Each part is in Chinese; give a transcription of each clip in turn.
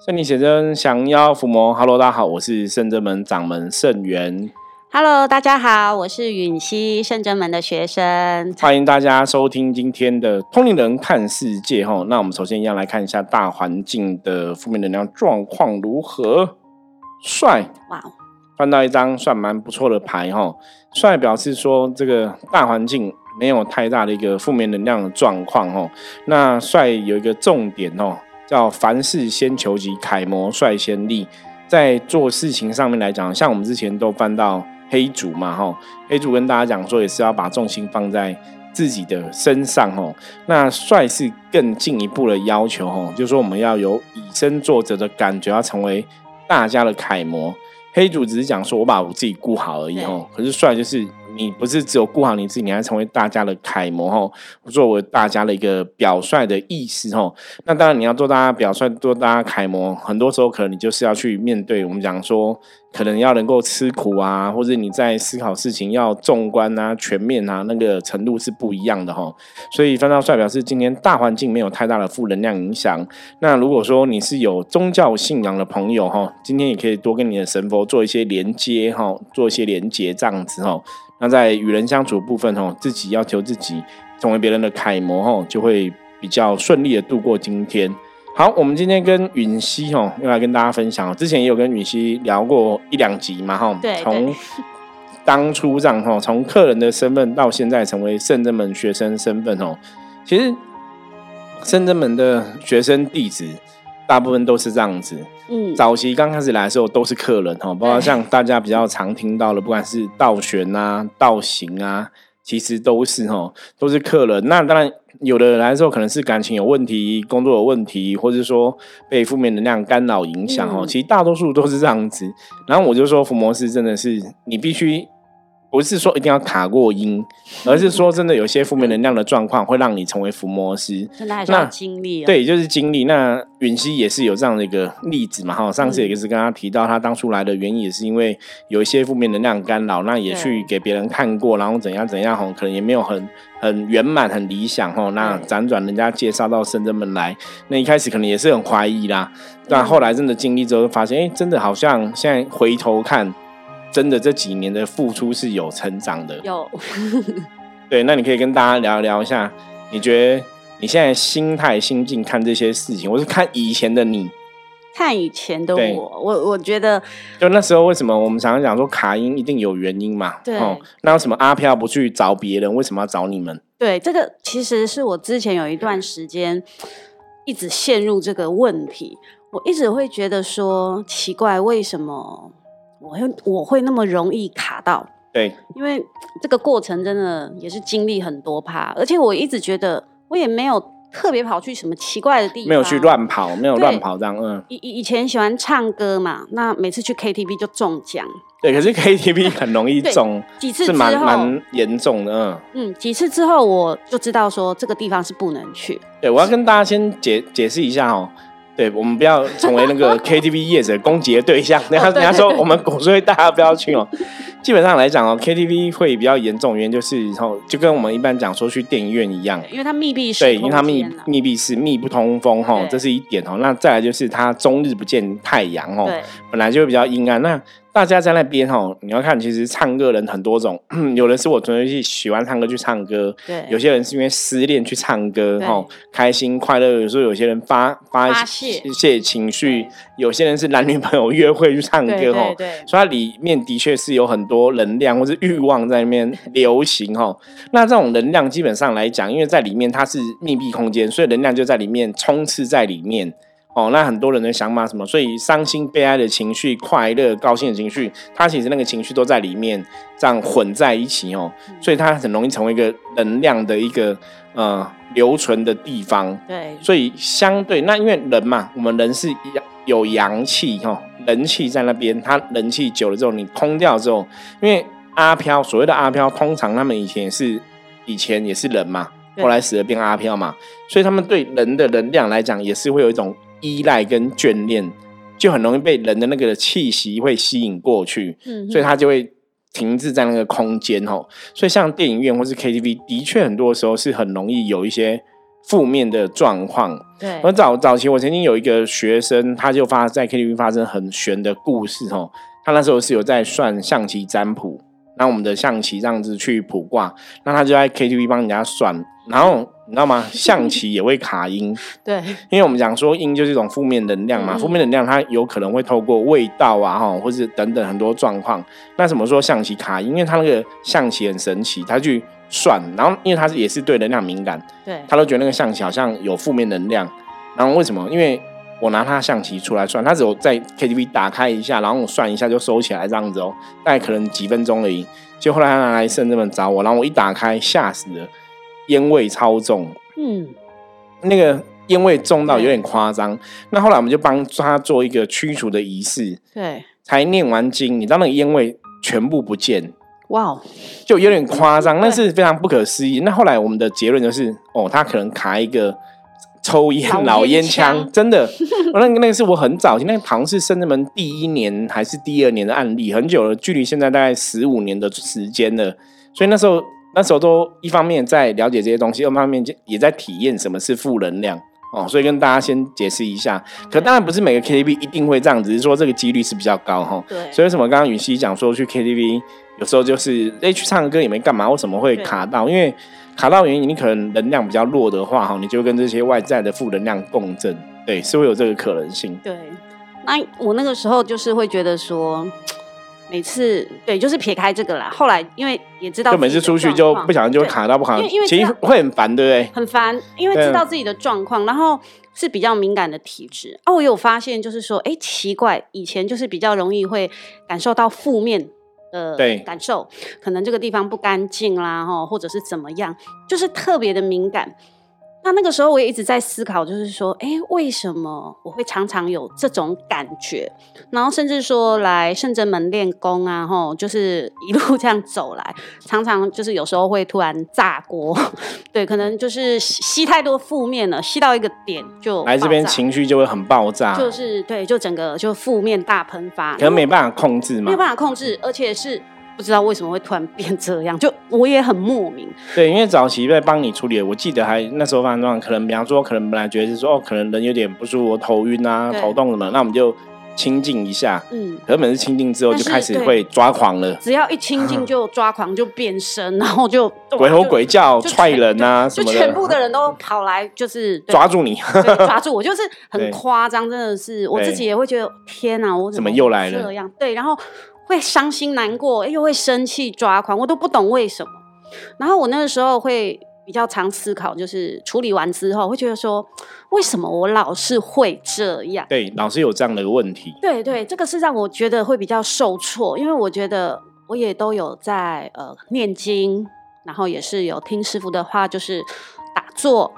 圣灵写真降妖伏魔，Hello，大家好，我是圣真门掌门圣元。Hello，大家好，我是允熙圣真门的学生。欢迎大家收听今天的通灵人看世界哈。那我们首先一样来看一下大环境的负面能量状况如何。帅，哇，翻到一张算蛮不错的牌哈。帅表示说这个大环境没有太大的一个负面能量的状况哈。那帅有一个重点哦。叫凡事先求己，楷模率先立。在做事情上面来讲，像我们之前都翻到黑主嘛，哈，黑主跟大家讲说，也是要把重心放在自己的身上，哦。那帅是更进一步的要求，哈，就是说我们要有以身作则的感觉，要成为大家的楷模。黑主只是讲说我把我自己顾好而已，哦。可是帅就是。你不是只有顾好你自己，你还成为大家的楷模吼，作为大家的一个表率的意思吼。那当然你要做大家表率，做大家楷模，很多时候可能你就是要去面对我们讲说。可能要能够吃苦啊，或者你在思考事情要纵观啊、全面啊，那个程度是不一样的哈。所以翻到帅表示今天大环境没有太大的负能量影响。那如果说你是有宗教信仰的朋友哈，今天也可以多跟你的神佛做一些连接哈，做一些连接这样子哈。那在与人相处部分哈，自己要求自己成为别人的楷模哈，就会比较顺利的度过今天。好，我们今天跟允熙哦，又来跟大家分享。之前也有跟允熙聊过一两集嘛，哈。对。从当初这样哈，从客人的身份到现在成为圣真门学生身份哦，其实圣真门的学生弟子大部分都是这样子。嗯。早期刚开始来的时候都是客人哈，包括像大家比较常听到的，不管是道玄啊、道行啊。其实都是哈，都是客人。那当然，有的人来的时候可能是感情有问题、工作有问题，或者说被负面能量干扰影响哦。其实大多数都是这样子。然后我就说，伏魔师真的是你必须。不是说一定要卡过音，而是说真的有些负面能量的状况会让你成为伏魔师。真的还是要经历。对，就是经历。那允熙也是有这样的一个例子嘛？哈，上次也是跟他提到，他当初来的原因也是因为有一些负面能量干扰，那也去给别人看过，然后怎样怎样，哈，可能也没有很很圆满、很理想，哈。那辗转人家介绍到深圳门来，那一开始可能也是很怀疑啦，但后来真的经历之后，发现，哎，真的好像现在回头看。真的这几年的付出是有成长的，有。对，那你可以跟大家聊聊一下，你觉得你现在心态心境看这些事情，我是看以前的你，看以前的我，我我觉得，就那时候为什么我们常常讲说卡音一定有原因嘛？对，那为什么阿飘不去找别人，为什么要找你们？对，这个其实是我之前有一段时间一直陷入这个问题，我一直会觉得说奇怪，为什么？我会我会那么容易卡到，对，因为这个过程真的也是经历很多趴，而且我一直觉得我也没有特别跑去什么奇怪的地方，没有去乱跑，没有乱跑这样，嗯。以以以前喜欢唱歌嘛，那每次去 KTV 就中奖，对，可是 KTV 很容易中，几次是蛮蛮严重的，嗯。嗯，几次之后我就知道说这个地方是不能去。对，我要跟大家先解解释一下哦。对我们不要成为那个 KTV 业者攻击的对象。人家人家说我们鼓吹大家不要去哦。基本上来讲哦，KTV 会比较严重，原因就是然后就跟我们一般讲说去电影院一样，因为它密闭式，对，因为它密密闭式密不通风哈，这是一点哦。那再来就是它终日不见太阳哦，本来就会比较阴暗。那大家在那边哈，你要看，其实唱歌人很多种，有人是我纯粹去喜欢唱歌去唱歌，对，有些人是因为失恋去唱歌，哦，开心快乐。有时候有些人发发泄泄情绪，有些人是男女朋友约会去唱歌，哈，所以它里面的确是有很多能量或是欲望在那边流行，哦。那这种能量基本上来讲，因为在里面它是密闭空间，所以能量就在里面充斥在里面。哦，那很多人的想法什么？所以伤心、悲哀的情绪、快乐、高兴的情绪，它其实那个情绪都在里面，这样混在一起哦。所以它很容易成为一个能量的一个呃留存的地方。对。所以相对那因为人嘛，我们人是有阳气哈，人气在那边，它人气久了之后，你空掉之后，因为阿飘所谓的阿飘，通常他们以前是以前也是人嘛，后来死了变阿飘嘛，所以他们对人的能量来讲，也是会有一种。依赖跟眷恋，就很容易被人的那个气息会吸引过去，嗯，所以他就会停滞在那个空间哦。所以像电影院或是 KTV，的确很多时候是很容易有一些负面的状况。对，我早早期我曾经有一个学生，他就发在 KTV 发生很悬的故事哦。他那时候是有在算象棋占卜，那我们的象棋这样子去卜卦，那他就在 KTV 帮人家算，然后。你知道吗？象棋也会卡音，对，因为我们讲说音就是一种负面能量嘛，负面能量它有可能会透过味道啊，哈，或者等等很多状况。那怎么说象棋卡音？因为它那个象棋很神奇，它去算，然后因为它是也是对能量敏感，对，他都觉得那个象棋好像有负面能量。然后为什么？因为我拿他象棋出来算，他只有在 KTV 打开一下，然后我算一下就收起来这样子哦，大概可能几分钟而已。就后来他拿来圣这么找我，然后我一打开，吓死了。烟味超重，嗯，那个烟味重到有点夸张。那后来我们就帮他做一个驱除的仪式，对，才念完经，你知道那个烟味全部不见，哇，就有点夸张，那是非常不可思议。那后来我们的结论就是，哦，他可能卡一个抽烟老烟枪，真的，那个那个是我很早期，那个好像是深圳门第一年还是第二年的案例，很久了，距离现在大概十五年的时间了，所以那时候。那时候都一方面在了解这些东西，二方面也在体验什么是负能量哦，所以跟大家先解释一下。可当然不是每个 KTV 一定会这样只，是说这个几率是比较高哈。对。所以为什么刚刚允熙讲说去 KTV 有时候就是哎去唱歌也没干嘛，为什么会卡到？因为卡到原因，你可能能量比较弱的话哈，你就跟这些外在的负能量共振，对，是会有这个可能性。对。那我那个时候就是会觉得说。每次对，就是撇开这个啦。后来因为也知道，就每次出去就不小心就会卡到不卡，因为其实会很烦，对不对？很烦，因为知道自己的状况，然后是比较敏感的体质。哦，我有发现，就是说，哎，奇怪，以前就是比较容易会感受到负面的感受，可能这个地方不干净啦，哈，或者是怎么样，就是特别的敏感。那那个时候我也一直在思考，就是说，哎，为什么我会常常有这种感觉？然后甚至说来圣真门练功啊，吼，就是一路 这样走来，常常就是有时候会突然炸锅，对，可能就是吸太多负面了，吸到一个点就来这边情绪就会很爆炸，就是对，就整个就负面大喷发，可能没办法控制嘛，没有办法控制，而且是。不知道为什么会突然变这样，就我也很莫名。对，因为早期在帮你处理，我记得还那时候发生状况，可能比方说，可能本来觉得是说，哦，可能人有点不舒服，头晕啊，头痛什么，那我们就清静一下。嗯。可是每次清静之后，就开始会抓狂了。只要一清静 就抓狂，就变身，然后就鬼吼鬼叫、踹人啊什么的。就全部的人都跑来，就是抓住你，抓住我，就是很夸张，真的是我自己也会觉得天哪，我怎么又来了？这样对，然后。会伤心难过，又会生气抓狂，我都不懂为什么。然后我那个时候会比较常思考，就是处理完之后会觉得说，为什么我老是会这样？对，老是有这样的问题。对对，这个是让我觉得会比较受挫，因为我觉得我也都有在呃念经，然后也是有听师傅的话，就是打坐。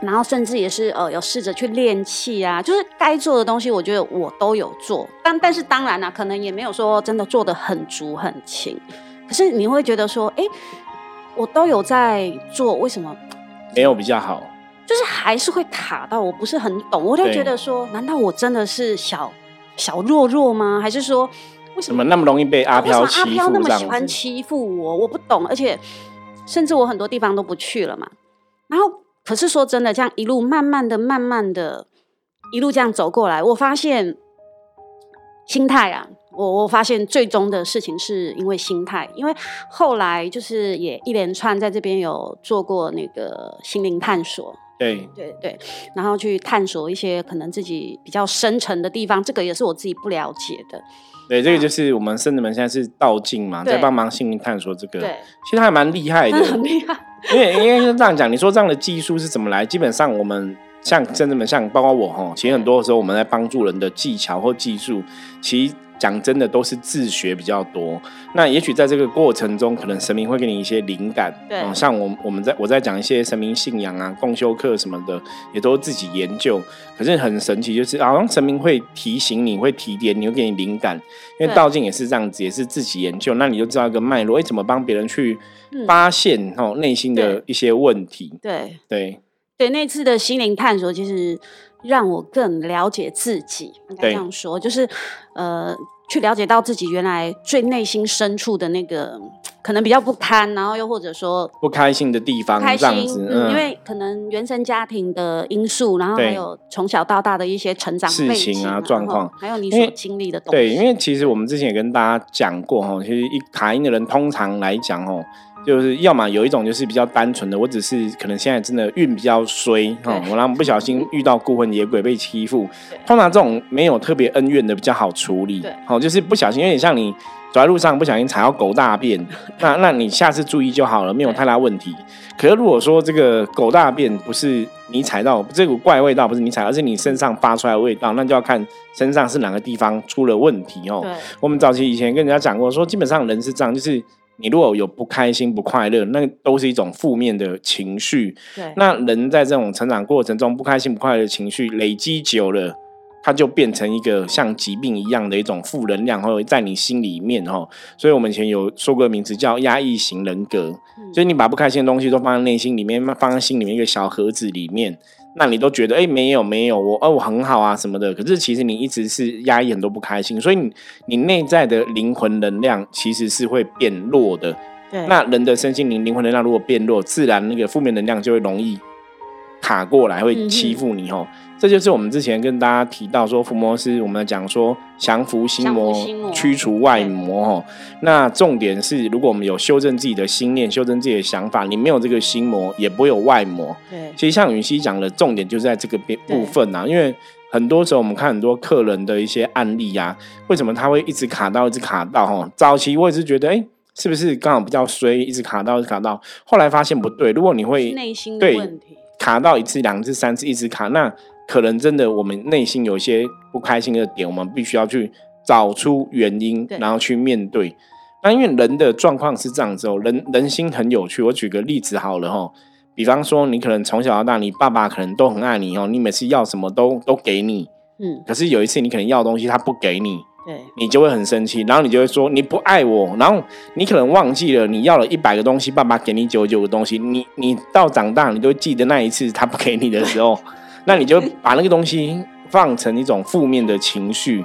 然后甚至也是呃有试着去练气啊，就是该做的东西，我觉得我都有做。但但是当然啦，可能也没有说真的做的很足很勤。可是你会觉得说，哎，我都有在做，为什么没有比较好？就是还是会卡到，我不是很懂。我就觉得说，难道我真的是小小弱弱吗？还是说为什么那么容易被阿飘欺负？阿飘那么喜欢欺负我？我不懂。而且甚至我很多地方都不去了嘛。然后。可是说真的，这样一路慢慢的、慢慢的，一路这样走过来，我发现心态啊，我我发现最终的事情是因为心态，因为后来就是也一连串在这边有做过那个心灵探索，对。对对，然后去探索一些可能自己比较深沉的地方，这个也是我自己不了解的。对，这个就是我们圣子们现在是道尽嘛，在帮忙心灵探索这个，对，其实还蛮厉害的，很厉害。因为应该是这样讲，你说这样的技术是怎么来？基本上我们像圣子们，像包括我哈，其实很多时候我们在帮助人的技巧或技术，其实。讲真的，都是自学比较多。那也许在这个过程中，可能神明会给你一些灵感。对，像我我们在我在讲一些神明信仰啊、共修课什么的，也都自己研究。可是很神奇，就是好像神明会提醒你，会提点你，会给你灵感。因为道静也是这样子，也是自己研究。那你就知道一个脉络，哎，怎么帮别人去发现哦内心的一些问题？对对对，那次的心灵探索，其实。让我更了解自己，应该这样说，就是，呃，去了解到自己原来最内心深处的那个。可能比较不堪，然后又或者说不开心的地方，这样子，因为可能原生家庭的因素，然后还有从小到大的一些成长事情啊状况，还有你所经历的东西。对，因为其实我们之前也跟大家讲过哈，其实一卡因的人通常来讲哦，就是要么有一种就是比较单纯的，我只是可能现在真的运比较衰哈，我然后不小心遇到孤魂野鬼被欺负，通常这种没有特别恩怨的比较好处理，好，就是不小心有点像你。走在路上不小心踩到狗大便，那那你下次注意就好了，没有太大问题。可是如果说这个狗大便不是你踩到这股怪味道，不是你踩，而是你身上发出来的味道，那就要看身上是哪个地方出了问题哦。我们早期以前跟人家讲过，说基本上人是这样，就是你如果有不开心、不快乐，那都是一种负面的情绪。对，那人在这种成长过程中，不开心、不快乐的情绪累积久了。它就变成一个像疾病一样的一种负能量，或者在你心里面哈。所以我们以前有说过名字叫压抑型人格，所以你把不开心的东西都放在内心里面，放在心里面一个小盒子里面，那你都觉得哎没有没有我哦我很好啊什么的。可是其实你一直是压抑很多不开心，所以你你内在的灵魂能量其实是会变弱的。对，那人的身心灵灵魂能量如果变弱，自然那个负面能量就会容易卡过来，会欺负你哦。这就是我们之前跟大家提到说，伏魔师我们讲说降服心魔，驱除外魔哈。那重点是，如果我们有修正自己的心念，修正自己的想法，你没有这个心魔，也不会有外魔。对，其实像允熙讲的重点就是在这个边部分啊。因为很多时候我们看很多客人的一些案例呀，为什么他会一直卡到，一直卡到哈？早期我也是觉得，哎，是不是刚好比较衰，一直卡到，一直卡到。后来发现不对，如果你会内心的问题卡到一次、两次、三次，一直卡那。可能真的，我们内心有一些不开心的点，我们必须要去找出原因，然后去面对。那因为人的状况是这样子哦，人人心很有趣。我举个例子好了哈，比方说你可能从小到大，你爸爸可能都很爱你哦，你每次要什么都都给你，嗯。可是有一次你可能要东西他不给你，对，你就会很生气，然后你就会说你不爱我，然后你可能忘记了你要了一百个东西，爸爸给你九十九个东西，你你到长大你都记得那一次他不给你的时候。那你就把那个东西放成一种负面的情绪，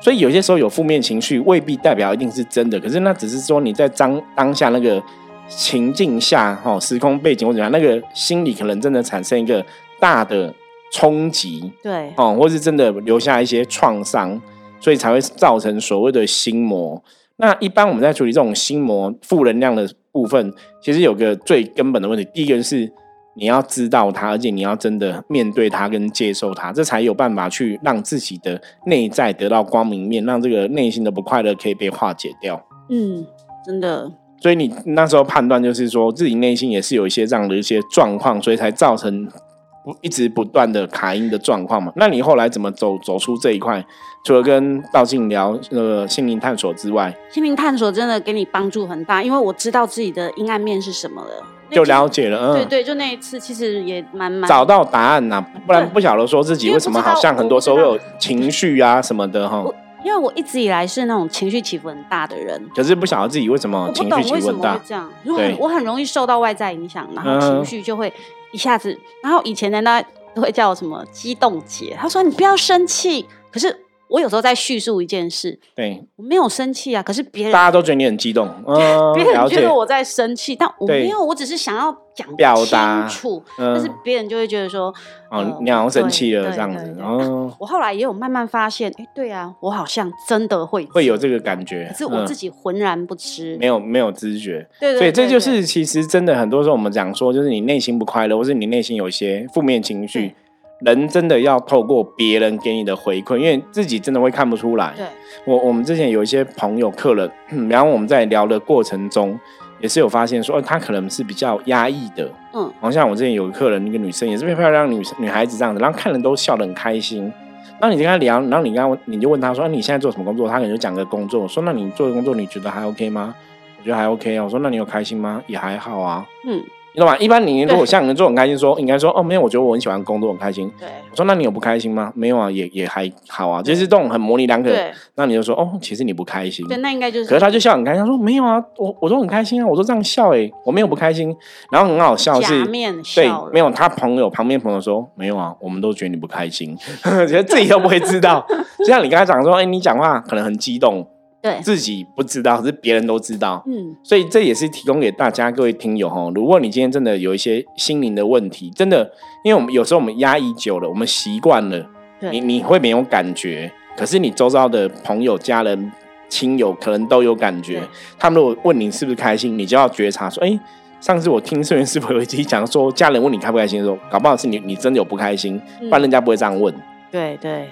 所以有些时候有负面情绪未必代表一定是真的，可是那只是说你在当当下那个情境下，哈，时空背景或怎样，那个心理可能真的产生一个大的冲击，对，哦，或是真的留下一些创伤，所以才会造成所谓的心魔。那一般我们在处理这种心魔负能量的部分，其实有个最根本的问题，第一个是。你要知道它，而且你要真的面对它跟接受它，这才有办法去让自己的内在得到光明面，让这个内心的不快乐可以被化解掉。嗯，真的。所以你那时候判断就是说自己内心也是有一些这样的一些状况，所以才造成不一直不断的卡音的状况嘛。那你后来怎么走走出这一块？除了跟道静聊那个心灵探索之外，心灵探索真的给你帮助很大，因为我知道自己的阴暗面是什么了。就了解了，嗯，对对，就那一次，其实也蛮蛮找到答案呐，不然不晓得说自己为什么好像很多时候有情绪啊什么的哈。因为我一直以来是那种情绪起伏很大的人，可是不晓得自己为什么情绪起伏很大，这样，对，我很容易受到外在影响，然后情绪就会一下子，然后以前的那都会叫我什么激动姐，他说你不要生气，可是。我有时候在叙述一件事，对我没有生气啊，可是别人大家都觉得你很激动，别人觉得我在生气，但我没有，我只是想要讲表达清楚，但是别人就会觉得说，哦，你好像生气了这样子。哦，我后来也有慢慢发现，哎，对啊，我好像真的会会有这个感觉，可是我自己浑然不知，没有没有知觉，对，所以这就是其实真的很多时候我们讲说，就是你内心不快乐，或是你内心有一些负面情绪。人真的要透过别人给你的回馈，因为自己真的会看不出来。对，我我们之前有一些朋友、客人，然后我们在聊的过程中，也是有发现说，他可能是比较压抑的。嗯，然后像我之前有个客人，一个女生也是非常漂亮女女孩子这样子，然后看人都笑得很开心。那你跟他聊，然后你刚刚你就问他说，你现在做什么工作？他可能就讲个工作，说那你做的工作你觉得还 OK 吗？我觉得还 OK 啊。我说那你有开心吗？也还好啊。嗯。你懂吗？一般你如果像你做很开心，说应该说哦没有，我觉得我很喜欢工作，很开心。对，我说那你有不开心吗？没有啊，也也还好啊，就是这种很模棱两可。对，那你就说哦，其实你不开心。对，那应该就是。可是他就笑很开心，他说没有啊，我我都很开心啊，我都这样笑哎，我没有不开心。然后很好笑是，对，没有他朋友旁边朋友说没有啊，我们都觉得你不开心，觉得自己都不会知道。就像你刚才讲说，哎，你讲话可能很激动，对，自己不知道，是别人都知道。嗯，所以这也是提供给大家各位听友哈，如果你今天真的有一些心灵的问题，真的，因为我们有时候我们压抑久了，我们习惯了，你你会没有感觉，可是你周遭的朋友、家人、亲友可能都有感觉。他们如果问你是不是开心，你就要觉察说，哎。上次我听圣元师傅有一集讲说，家人问你开不开心的时候，搞不好是你你真的有不开心，不然人家不会这样问。对对。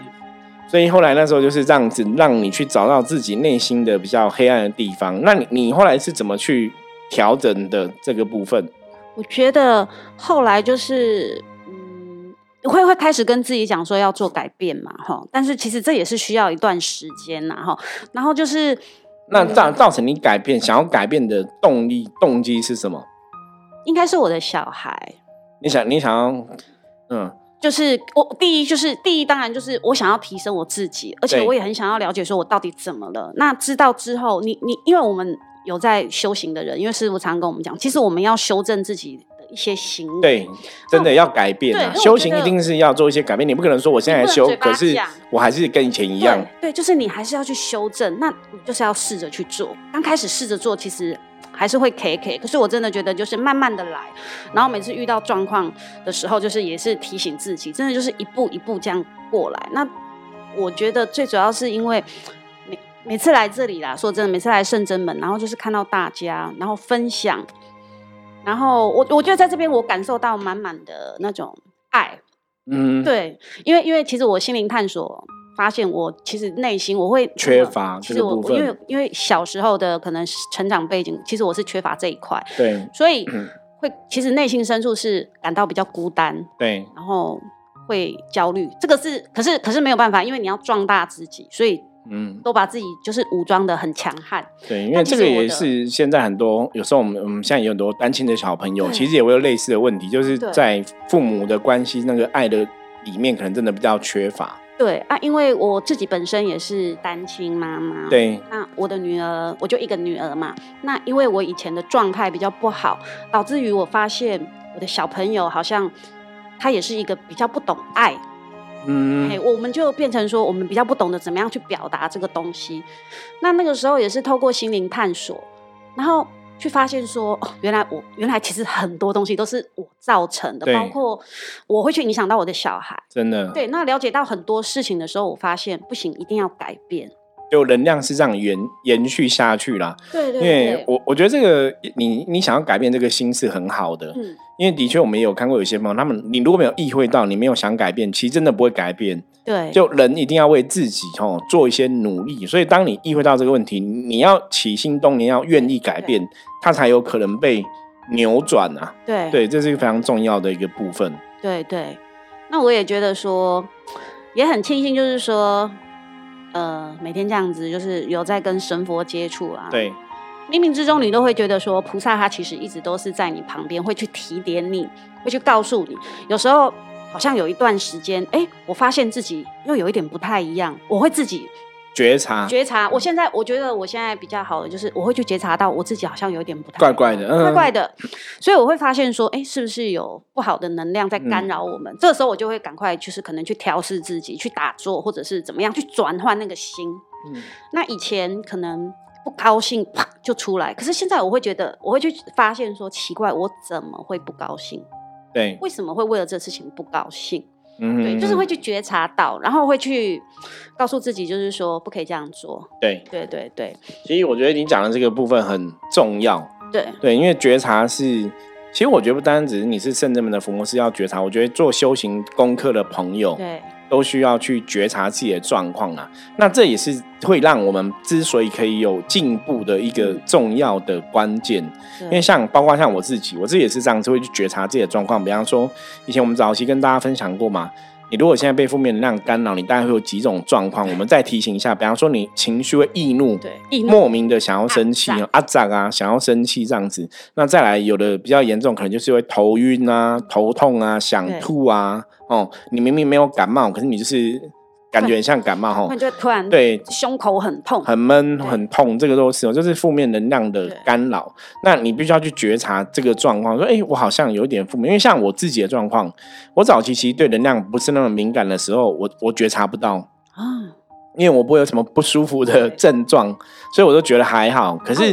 所以后来那时候就是这样子，让你去找到自己内心的比较黑暗的地方。那你你后来是怎么去调整的这个部分？我觉得后来就是，嗯，会会开始跟自己讲说要做改变嘛，哈。但是其实这也是需要一段时间呐，哈。然后就是，那造造成你改变、想要改变的动力动机是什么？应该是我的小孩。你想，你想要，嗯，就是我第一，就是第一，当然就是我想要提升我自己，而且我也很想要了解，说我到底怎么了。那知道之后，你你，因为我们有在修行的人，因为师傅常跟我们讲，其实我们要修正自己的一些行为，对，真的要改变啊。修行一定是要做一些改变，你不可能说我现在修，可是我还是跟以前一样。对，就是你还是要去修正，那你就是要试着去做。刚开始试着做，其实。还是会 K K，可是我真的觉得就是慢慢的来，然后每次遇到状况的时候，就是也是提醒自己，真的就是一步一步这样过来。那我觉得最主要是因为每每次来这里啦，说真的，每次来圣真门，然后就是看到大家，然后分享，然后我我觉得在这边我感受到满满的那种爱，嗯，对，因为因为其实我心灵探索。发现我其实内心我会缺乏，其实我因为因为小时候的可能成长背景，其实我是缺乏这一块，对，所以会其实内心深处是感到比较孤单，对，然后会焦虑，这个是可是可是没有办法，因为你要壮大自己，所以嗯，都把自己就是武装的很强悍，对，因为这个也是现在很多有时候我们我们现在有很多单亲的小朋友，其实也会有类似的问题，就是在父母的关系那个爱的里面，可能真的比较缺乏。对啊，因为我自己本身也是单亲妈妈。对。那我的女儿，我就一个女儿嘛。那因为我以前的状态比较不好，导致于我发现我的小朋友好像他也是一个比较不懂爱。嗯。哎，我们就变成说，我们比较不懂得怎么样去表达这个东西。那那个时候也是透过心灵探索，然后。去发现说，哦，原来我原来其实很多东西都是我造成的，包括我会去影响到我的小孩，真的。对，那了解到很多事情的时候，我发现不行，一定要改变。就能量是这样延延续下去啦。对对。因为我我觉得这个你你想要改变这个心是很好的，嗯，因为的确我们也有看过有些朋友，他们你如果没有意会到，你没有想改变，其实真的不会改变。对，就人一定要为自己哦做一些努力，所以当你意会到这个问题，你要起心动念，要愿意改变，它才有可能被扭转啊。对，对，这是一个非常重要的一个部分。对对，那我也觉得说，也很庆幸，就是说，呃，每天这样子，就是有在跟神佛接触啊。对，冥冥之中，你都会觉得说，菩萨他其实一直都是在你旁边，会去提点你，会去告诉你，有时候。好像有一段时间，哎，我发现自己又有一点不太一样。我会自己觉察，觉察。我现在我觉得我现在比较好的就是，我会去觉察到我自己好像有点不太怪怪的，怪怪的。所以我会发现说，哎，是不是有不好的能量在干扰我们？这个时候我就会赶快就是可能去调试自己，去打坐，或者是怎么样去转换那个心。嗯，那以前可能不高兴啪就出来，可是现在我会觉得，我会去发现说，奇怪，我怎么会不高兴？对，为什么会为了这事情不高兴？嗯，对，就是会去觉察到，然后会去告诉自己，就是说不可以这样做。对，对，对，对。其实我觉得你讲的这个部分很重要。对，对，因为觉察是，其实我觉得不单只是你是圣人们的福摩斯要觉察，我觉得做修行功课的朋友，对。都需要去觉察自己的状况啊，那这也是会让我们之所以可以有进步的一个重要的关键。因为像包括像我自己，我自己也是这样子会去觉察自己的状况。比方说，以前我们早期跟大家分享过嘛。你如果现在被负面能量干扰，你大概会有几种状况？我们再提醒一下，比方说你情绪会易怒，对，莫名的想要生气啊，阿长啊，想要生气这样子。那再来有的比较严重，可能就是会头晕啊、头痛啊、想吐啊。哦，你明明没有感冒，可是你就是。感觉像感冒哈，就突然对胸口很痛、很闷、很痛，这个都是哦，就是负面能量的干扰。那你必须要去觉察这个状况，说：“哎，我好像有点负面。”因为像我自己的状况，我早期其实对能量不是那么敏感的时候，我我觉察不到啊。因为我不会有什么不舒服的症状，所以我都觉得还好。可是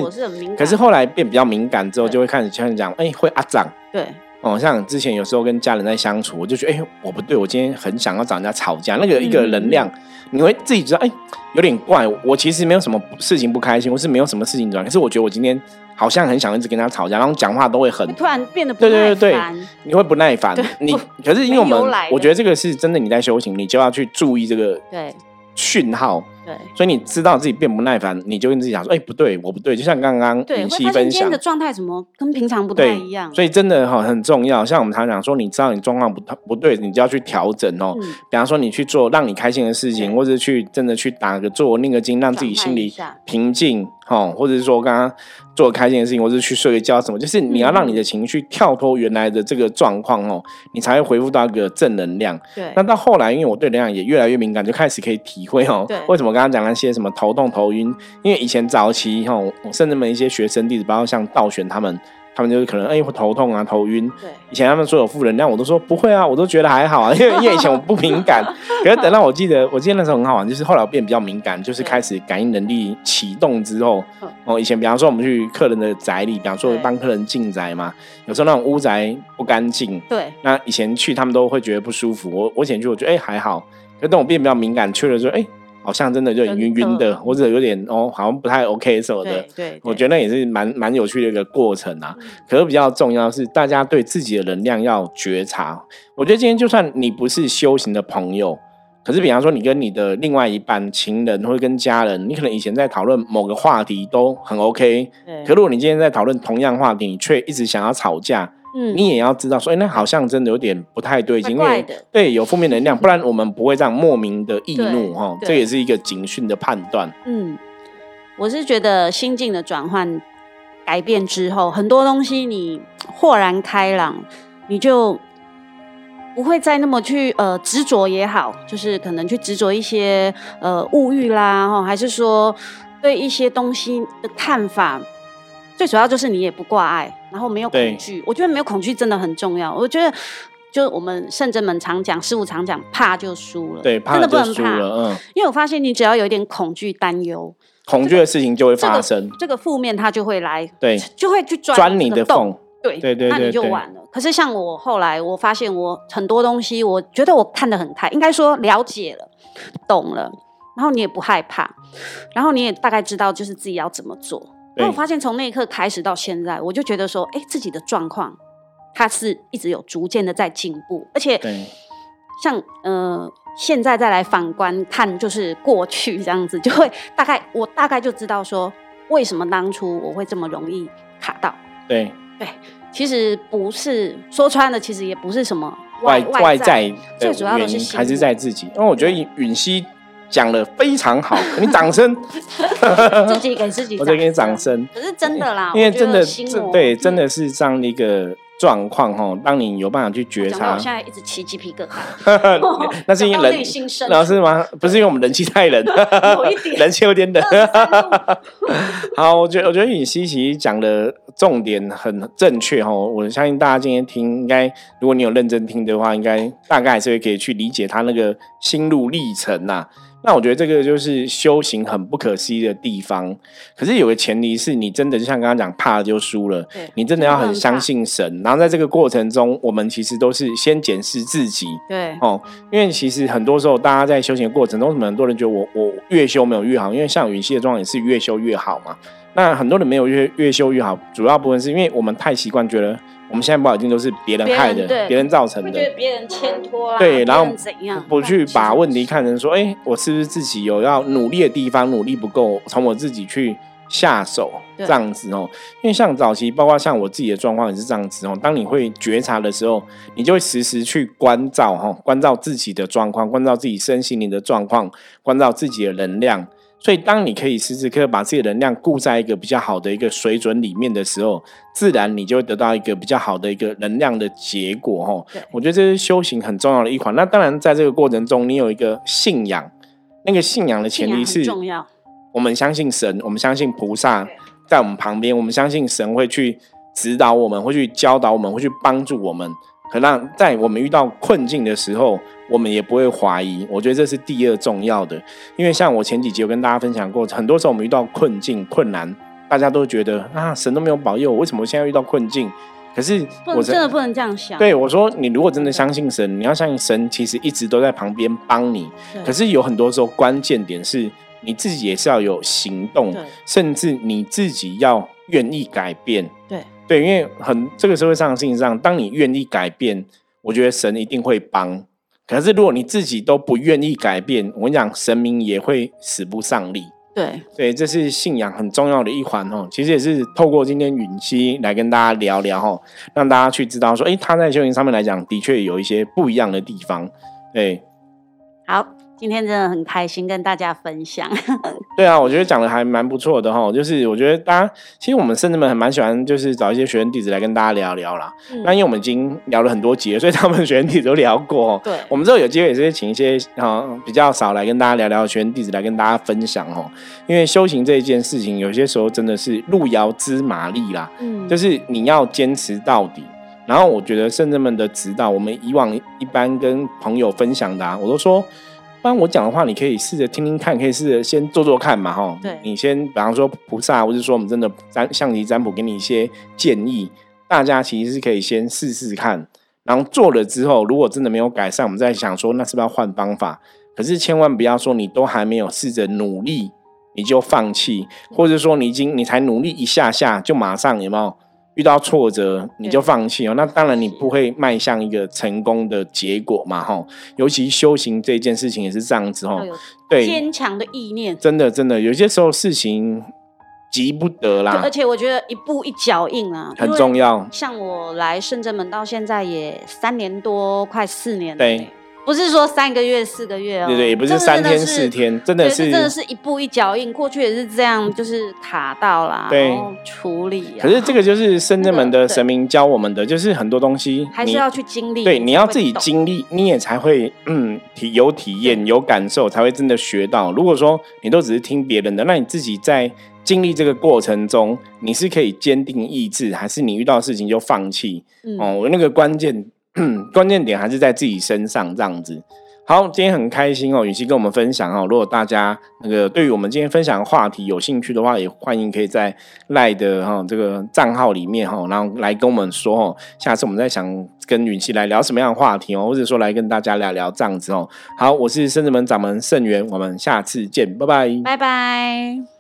可是后来变比较敏感之后，就会开始开始讲，哎，会阿长。对。哦，像之前有时候跟家人在相处，我就觉得，哎，我不对，我今天很想要找人家吵架，那个一个能量，你会自己知道，哎，有点怪。我其实没有什么事情不开心，我是没有什么事情转，可是我觉得我今天好像很想一直跟他吵架，然后讲话都会很突然变得对对对对，你会不耐烦。你可是因为我们，我觉得这个是真的，你在修行，你就要去注意这个对讯号。对，所以你知道自己变不耐烦，你就跟自己讲说：“哎，不对，我不对。”就像刚刚你细分享的状态，怎么跟平常不太一样？所以真的哈很重要。像我们常讲说，你知道你状况不不对，你就要去调整哦。比方说，你去做让你开心的事情，或者去真的去打个坐、念个经，让自己心里平静。哦，或者是说刚刚做开心的事情，或者是去睡个觉什么，就是你要让你的情绪跳脱原来的这个状况哦，你才会恢复到一个正能量。对。那到后来，因为我对能量也越来越敏感，就开始可以体会哦，为什么刚刚讲那些什么头痛、头晕？因为以前早期哈，甚至们一些学生弟子，包括像道玄他们。他们就是可能哎会头痛啊头晕，对，以前他们说有负能量，我都说不会啊，我都觉得还好啊，因为因为以前我不敏感，可是等到我记得我记得那时候很好玩，就是后来我变比较敏感，就是开始感应能力启动之后，哦，以前比方说我们去客人的宅里，比方说帮客人进宅嘛，有时候那种屋宅不干净，对，那以前去他们都会觉得不舒服，我我以前去我觉得哎还好，可等我变比较敏感去了之后，哎。好像真的就晕晕的，或者有点哦，好像不太 OK 什么的。对，我觉得那也是蛮蛮有趣的一个过程啊。可是比较重要是，大家对自己的能量要觉察。我觉得今天就算你不是修行的朋友，可是比方说你跟你的另外一半、情人或者跟家人，你可能以前在讨论某个话题都很 OK。可如果你今天在讨论同样话题，你却一直想要吵架。你也要知道，说哎，那好像真的有点不太对劲，因为对有负面能量，不然我们不会这样莫名的易怒哈。这也是一个警讯的判断。嗯，我是觉得心境的转换改变之后，很多东西你豁然开朗，你就不会再那么去呃执着也好，就是可能去执着一些呃物欲啦，哈，还是说对一些东西的看法。最主要就是你也不挂碍，然后没有恐惧。我觉得没有恐惧真的很重要。我觉得，就我们圣者们常讲，师傅常讲，怕就输了。对，真的不能怕。嗯，因为我发现你只要有一点恐惧、担忧，恐惧的事情就会发生。这个负面它就会来，对，就会去钻你的洞。对对对，那你就完了。可是像我后来，我发现我很多东西，我觉得我看得很开，应该说了解了、懂了，然后你也不害怕，然后你也大概知道就是自己要怎么做。那我发现从那一刻开始到现在，我就觉得说，哎，自己的状况，它是一直有逐渐的在进步，而且，像呃，现在再来反观看，就是过去这样子，就会大概我大概就知道说，为什么当初我会这么容易卡到。对。对，其实不是说穿了，其实也不是什么外外在，最主要的是还是在自己，因为我觉得允熙。讲的非常好，你掌声。自己给自己，我再给你掌声。可是真的啦，因为真的，对，真的是这样的一个状况哈。当你有办法去觉察，我现在一直起鸡皮疙瘩。那是因为人，老师吗？不是因为我们人气太冷，有一点人气有点冷。好，我觉得我觉得尹希奇讲的重点很正确哈。我相信大家今天听，应该如果你有认真听的话，应该大概还是会可以去理解他那个心路历程呐。那我觉得这个就是修行很不可思议的地方。可是有个前提是你真的就像刚刚讲，怕了就输了。你真的要很相信神。然后在这个过程中，我们其实都是先检视自己。对哦，因为其实很多时候大家在修行的过程中，为什么很多人觉得我我越修没有越好？因为像云熙的状况也是越修越好嘛。那很多人没有越越修越好，主要部分是因为我们太习惯觉得。我们现在不好听都是别人害的，别人造成的，觉得别人牵拖啦，对，然后怎样不去把问题看成说，哎，我是不是自己有要努力的地方，努力不够，从我自己去下手这样子哦。因为像早期，包括像我自己的状况也是这样子哦。当你会觉察的时候，你就会时时去关照哈，关照自己的状况，关照自己身心灵的状况，关照自己的能量。所以，当你可以时时刻刻把自己的能量固在一个比较好的一个水准里面的时候，自然你就会得到一个比较好的一个能量的结果。哈，我觉得这是修行很重要的一环。那当然，在这个过程中，你有一个信仰，那个信仰的前提是，重要。我们相信神，我们相信菩萨在我们旁边，我们相信神会去指导我们，会去教导我们，会去帮助我们。可让在我们遇到困境的时候，我们也不会怀疑。我觉得这是第二重要的，因为像我前几集有跟大家分享过，很多时候我们遇到困境、困难，大家都觉得啊，神都没有保佑我，为什么现在遇到困境？可是我真的不能这样想。对我说，你如果真的相信神，你要相信神其实一直都在旁边帮你。可是有很多时候关键点是，你自己也是要有行动，甚至你自己要愿意改变。对对，因为很这个社会上的事情上，当你愿意改变，我觉得神一定会帮。可是如果你自己都不愿意改变，我跟你讲，神明也会使不上力。对对，这是信仰很重要的一环哦。其实也是透过今天允熙来跟大家聊聊哈，让大家去知道说，哎，他在修行上面来讲，的确有一些不一样的地方。对，好。今天真的很开心跟大家分享。对啊，我觉得讲的还蛮不错的哈。就是我觉得大家其实我们甚至们很蛮喜欢，就是找一些学员弟子来跟大家聊聊啦。那因为我们已经聊了很多集了，所以他们学员弟子都聊过。对，我们之后有机会也是请一些啊比较少来跟大家聊聊学员弟子来跟大家分享哦。因为修行这一件事情，有些时候真的是路遥知马力啦。嗯，就是你要坚持到底。然后我觉得圣人们的指导，我们以往一般跟朋友分享的，我都说。不然我讲的话，你可以试着听听看，可以试着先做做看嘛，哈。对。你先，比方说菩萨，或者说我们真的占象棋占卜，给你一些建议，大家其实是可以先试试看，然后做了之后，如果真的没有改善，我们再想说，那是不是要换方法？可是千万不要说你都还没有试着努力，你就放弃，或者说你已经你才努力一下下，就马上有没有？遇到挫折你就放弃哦，那当然你不会迈向一个成功的结果嘛，哈。尤其修行这件事情也是这样子，哈。对，坚强的意念，真的真的，有些时候事情急不得啦。而且我觉得一步一脚印啊，很重要。像我来深圳门到现在也三年多，快四年了。对。不是说三个月、四个月哦，对对，也不是三天四天，真的是真的是一步一脚印。过去也是这样，就是卡到啦，然后处理。可是这个就是深圳门的神明教我们的，就是很多东西还是要去经历。对，你要自己经历，你也才会嗯体有体验、有感受，才会真的学到。如果说你都只是听别人的，那你自己在经历这个过程中，你是可以坚定意志，还是你遇到事情就放弃？哦，我那个关键。关键点还是在自己身上，这样子。好，今天很开心哦，允熙跟我们分享哦。如果大家那个对于我们今天分享的话题有兴趣的话，也欢迎可以在赖的哈这个账号里面哈，然后来跟我们说哦。下次我们再想跟允熙来聊什么样的话题哦，或者说来跟大家聊聊这样子哦。好，我是圣子门掌门圣元，我们下次见，拜拜，拜拜。